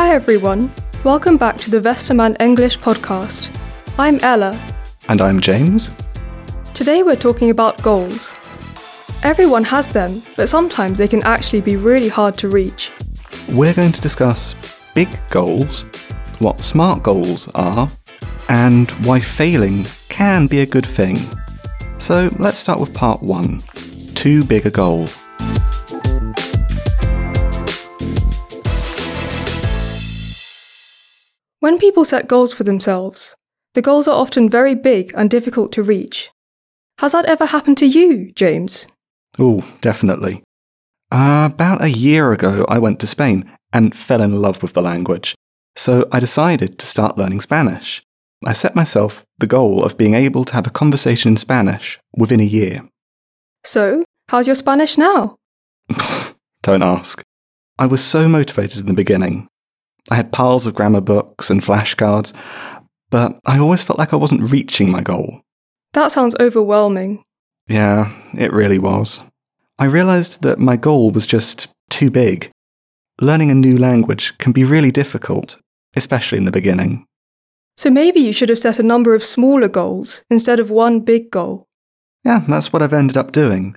Hi everyone, welcome back to the Westermann English podcast. I'm Ella. And I'm James. Today we're talking about goals. Everyone has them, but sometimes they can actually be really hard to reach. We're going to discuss big goals, what SMART goals are, and why failing can be a good thing. So let's start with part one too big a goal. When people set goals for themselves, the goals are often very big and difficult to reach. Has that ever happened to you, James? Oh, definitely. Uh, about a year ago, I went to Spain and fell in love with the language. So I decided to start learning Spanish. I set myself the goal of being able to have a conversation in Spanish within a year. So, how's your Spanish now? Don't ask. I was so motivated in the beginning. I had piles of grammar books and flashcards, but I always felt like I wasn't reaching my goal. That sounds overwhelming. Yeah, it really was. I realised that my goal was just too big. Learning a new language can be really difficult, especially in the beginning. So maybe you should have set a number of smaller goals instead of one big goal. Yeah, that's what I've ended up doing.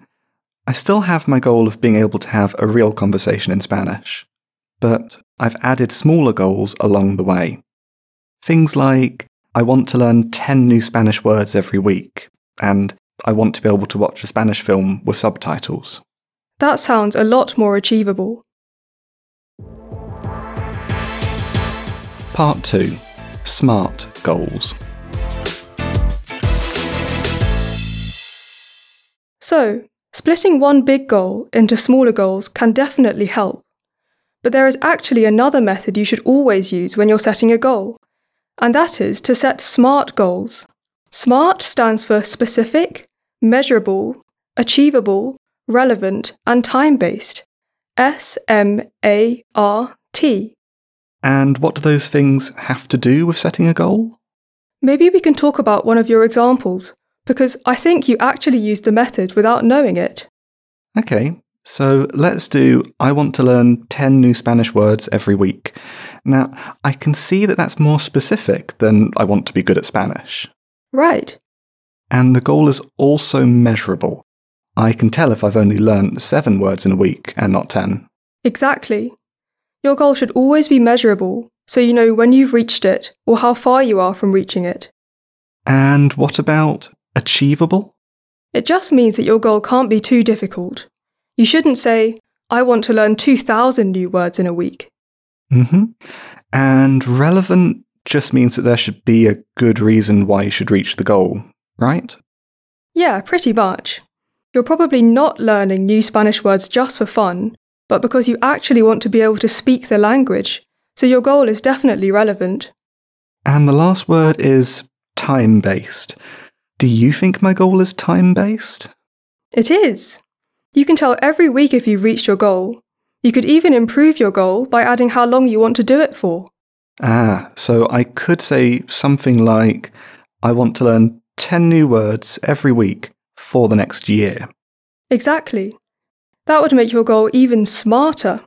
I still have my goal of being able to have a real conversation in Spanish, but I've added smaller goals along the way. Things like I want to learn 10 new Spanish words every week, and I want to be able to watch a Spanish film with subtitles. That sounds a lot more achievable. Part 2 SMART Goals. So, splitting one big goal into smaller goals can definitely help. But there is actually another method you should always use when you're setting a goal, and that is to set SMART goals. SMART stands for specific, measurable, achievable, relevant, and time based. S M A R T. And what do those things have to do with setting a goal? Maybe we can talk about one of your examples, because I think you actually used the method without knowing it. Okay, so let's do I want to learn 10 new Spanish words every week. Now, I can see that that's more specific than I want to be good at Spanish. Right. And the goal is also measurable. I can tell if I've only learned seven words in a week and not 10. Exactly. Your goal should always be measurable, so you know when you've reached it or how far you are from reaching it. And what about achievable? It just means that your goal can't be too difficult. You shouldn't say, I want to learn 2,000 new words in a week. hmm And relevant just means that there should be a good reason why you should reach the goal, right? Yeah, pretty much. You're probably not learning new Spanish words just for fun, but because you actually want to be able to speak the language, so your goal is definitely relevant. And the last word is time based. Do you think my goal is time based? It is. You can tell every week if you've reached your goal. You could even improve your goal by adding how long you want to do it for. Ah, so I could say something like I want to learn 10 new words every week for the next year. Exactly. That would make your goal even smarter.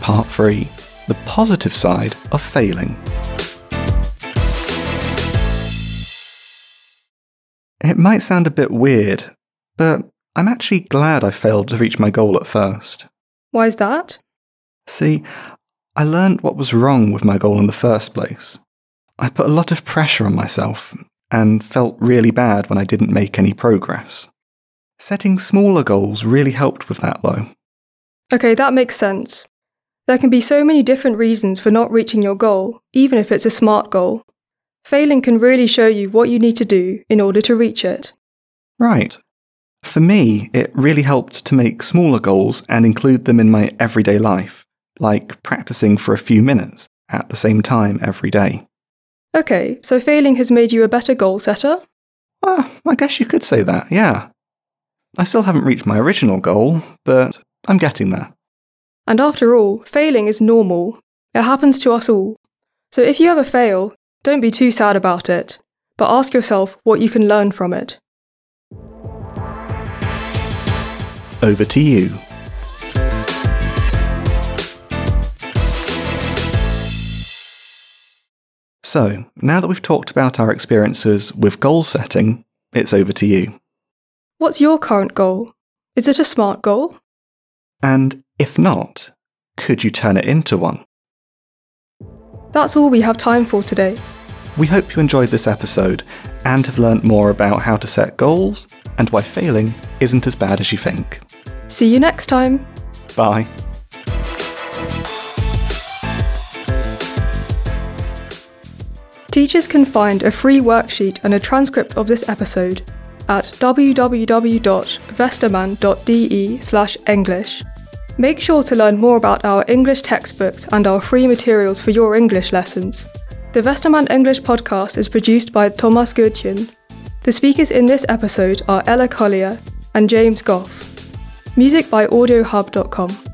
Part 3 The positive side of failing. Might sound a bit weird, but I'm actually glad I failed to reach my goal at first. Why is that? See, I learned what was wrong with my goal in the first place. I put a lot of pressure on myself and felt really bad when I didn't make any progress. Setting smaller goals really helped with that, though. Okay, that makes sense. There can be so many different reasons for not reaching your goal, even if it's a smart goal. Failing can really show you what you need to do in order to reach it. Right. For me, it really helped to make smaller goals and include them in my everyday life, like practicing for a few minutes at the same time every day. Okay, so failing has made you a better goal setter? Ah, I guess you could say that, yeah. I still haven't reached my original goal, but I'm getting there. And after all, failing is normal. It happens to us all. So if you ever fail, don't be too sad about it, but ask yourself what you can learn from it. Over to you. So, now that we've talked about our experiences with goal setting, it's over to you. What's your current goal? Is it a SMART goal? And if not, could you turn it into one? That's all we have time for today. We hope you enjoyed this episode and have learnt more about how to set goals and why failing isn't as bad as you think. See you next time. Bye. Teachers can find a free worksheet and a transcript of this episode at www.westermann.de/english. Make sure to learn more about our English textbooks and our free materials for your English lessons. The Westermann English podcast is produced by Thomas Gutjen. The speakers in this episode are Ella Collier and James Goff. Music by AudioHub.com.